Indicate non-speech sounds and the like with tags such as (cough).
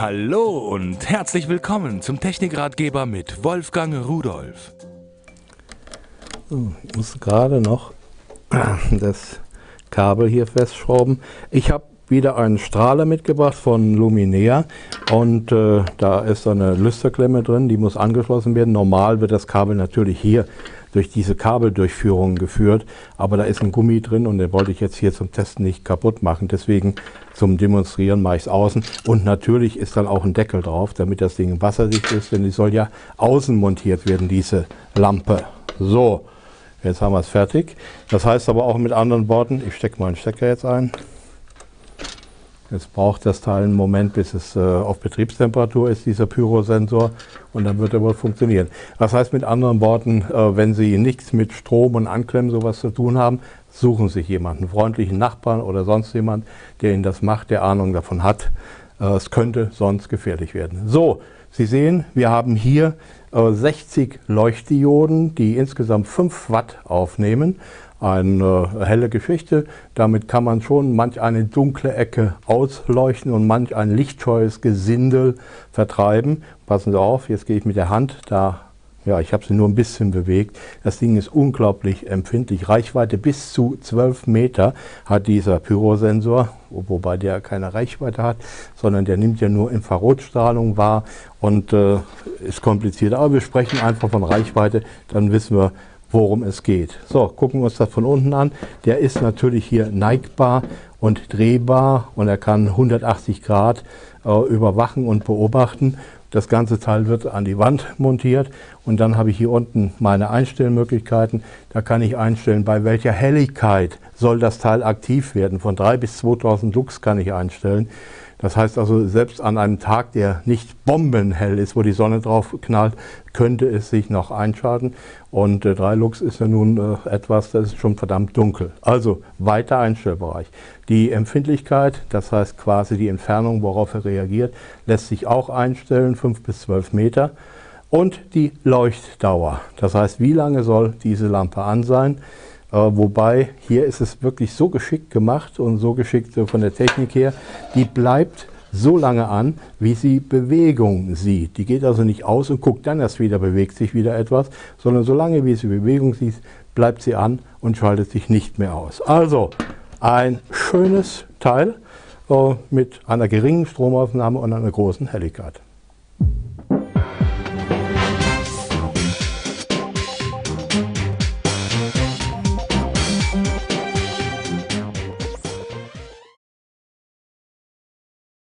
Hallo und herzlich willkommen zum Technikratgeber mit Wolfgang Rudolf. Ich muss gerade noch (clears throat) das Kabel hier festschrauben. Ich habe wieder einen Strahler mitgebracht von Luminea und äh, da ist eine Lüsterklemme drin, die muss angeschlossen werden. Normal wird das Kabel natürlich hier durch diese Kabeldurchführung geführt, aber da ist ein Gummi drin und den wollte ich jetzt hier zum Testen nicht kaputt machen. Deswegen zum Demonstrieren mache ich es außen und natürlich ist dann auch ein Deckel drauf, damit das Ding wasserdicht ist, denn die soll ja außen montiert werden, diese Lampe. So, jetzt haben wir es fertig. Das heißt aber auch mit anderen Worten, ich stecke mal einen Stecker jetzt ein. Jetzt braucht das Teil einen Moment, bis es äh, auf Betriebstemperatur ist, dieser Pyrosensor, und dann wird er wohl funktionieren. Das heißt mit anderen Worten, äh, wenn Sie nichts mit Strom und Anklemmen sowas zu tun haben, suchen Sie sich jemanden, einen freundlichen Nachbarn oder sonst jemand, der Ihnen das macht, der Ahnung davon hat. Äh, es könnte sonst gefährlich werden. So, Sie sehen, wir haben hier 60 äh, Leuchtdioden, die insgesamt 5 Watt aufnehmen eine helle Geschichte. Damit kann man schon manch eine dunkle Ecke ausleuchten und manch ein lichtscheues Gesindel vertreiben. Passen Sie auf, jetzt gehe ich mit der Hand da. Ja, ich habe sie nur ein bisschen bewegt. Das Ding ist unglaublich empfindlich. Reichweite bis zu 12 Meter hat dieser Pyrosensor, wobei der keine Reichweite hat, sondern der nimmt ja nur Infrarotstrahlung wahr und äh, ist kompliziert. Aber wir sprechen einfach von Reichweite, dann wissen wir, worum es geht. So, gucken wir uns das von unten an. Der ist natürlich hier neigbar und drehbar und er kann 180 Grad äh, überwachen und beobachten. Das ganze Teil wird an die Wand montiert und dann habe ich hier unten meine Einstellmöglichkeiten. Da kann ich einstellen, bei welcher Helligkeit soll das Teil aktiv werden. Von 3 bis 2000 Lux kann ich einstellen. Das heißt also, selbst an einem Tag, der nicht bombenhell ist, wo die Sonne drauf knallt, könnte es sich noch einschalten. Und äh, 3 Lux ist ja nun äh, etwas, das ist schon verdammt dunkel. Also weiter Einstellbereich. Die Empfindlichkeit, das heißt quasi die Entfernung, worauf er reagiert, lässt sich auch einstellen, 5 bis 12 Meter. Und die Leuchtdauer, das heißt, wie lange soll diese Lampe an sein? Äh, wobei hier ist es wirklich so geschickt gemacht und so geschickt äh, von der Technik her, die bleibt so lange an, wie sie Bewegung sieht. Die geht also nicht aus und guckt dann erst wieder, bewegt sich wieder etwas, sondern solange wie sie Bewegung sieht, bleibt sie an und schaltet sich nicht mehr aus. Also ein schönes Teil äh, mit einer geringen Stromaufnahme und einer großen Helligkeit.